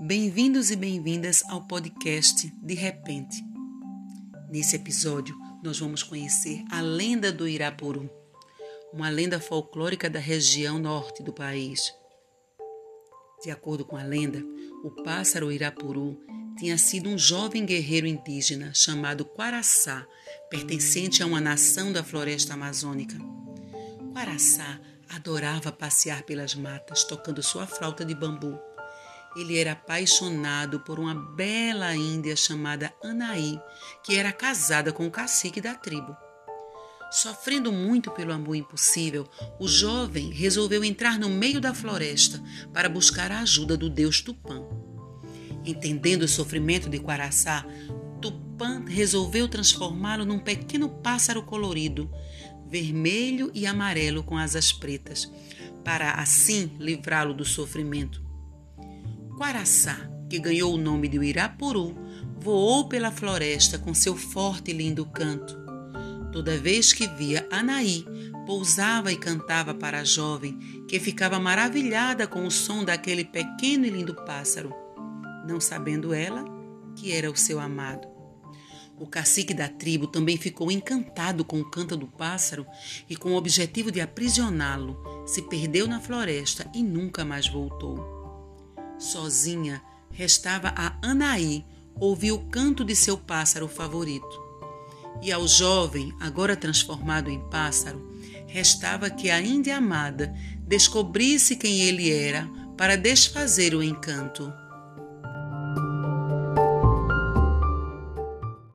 Bem-vindos e bem-vindas ao podcast De Repente. Nesse episódio, nós vamos conhecer a lenda do Irapuru, uma lenda folclórica da região norte do país. De acordo com a lenda, o pássaro Irapuru tinha sido um jovem guerreiro indígena chamado Quaraçá, pertencente a uma nação da floresta amazônica. Quaraçá adorava passear pelas matas tocando sua flauta de bambu. Ele era apaixonado por uma bela índia chamada Anaí, que era casada com o cacique da tribo. Sofrendo muito pelo amor impossível, o jovem resolveu entrar no meio da floresta para buscar a ajuda do deus Tupã. Entendendo o sofrimento de Quaraçá, Tupã resolveu transformá-lo num pequeno pássaro colorido, vermelho e amarelo com asas pretas, para assim livrá-lo do sofrimento. Quaraçá, que ganhou o nome de Irapuru, voou pela floresta com seu forte e lindo canto. Toda vez que via Anaí, pousava e cantava para a jovem, que ficava maravilhada com o som daquele pequeno e lindo pássaro não sabendo ela que era o seu amado. O cacique da tribo também ficou encantado com o canto do pássaro e, com o objetivo de aprisioná-lo, se perdeu na floresta e nunca mais voltou. Sozinha, restava a Anaí ouvir o canto de seu pássaro favorito. E ao jovem, agora transformado em pássaro, restava que a Índia amada descobrisse quem ele era para desfazer o encanto.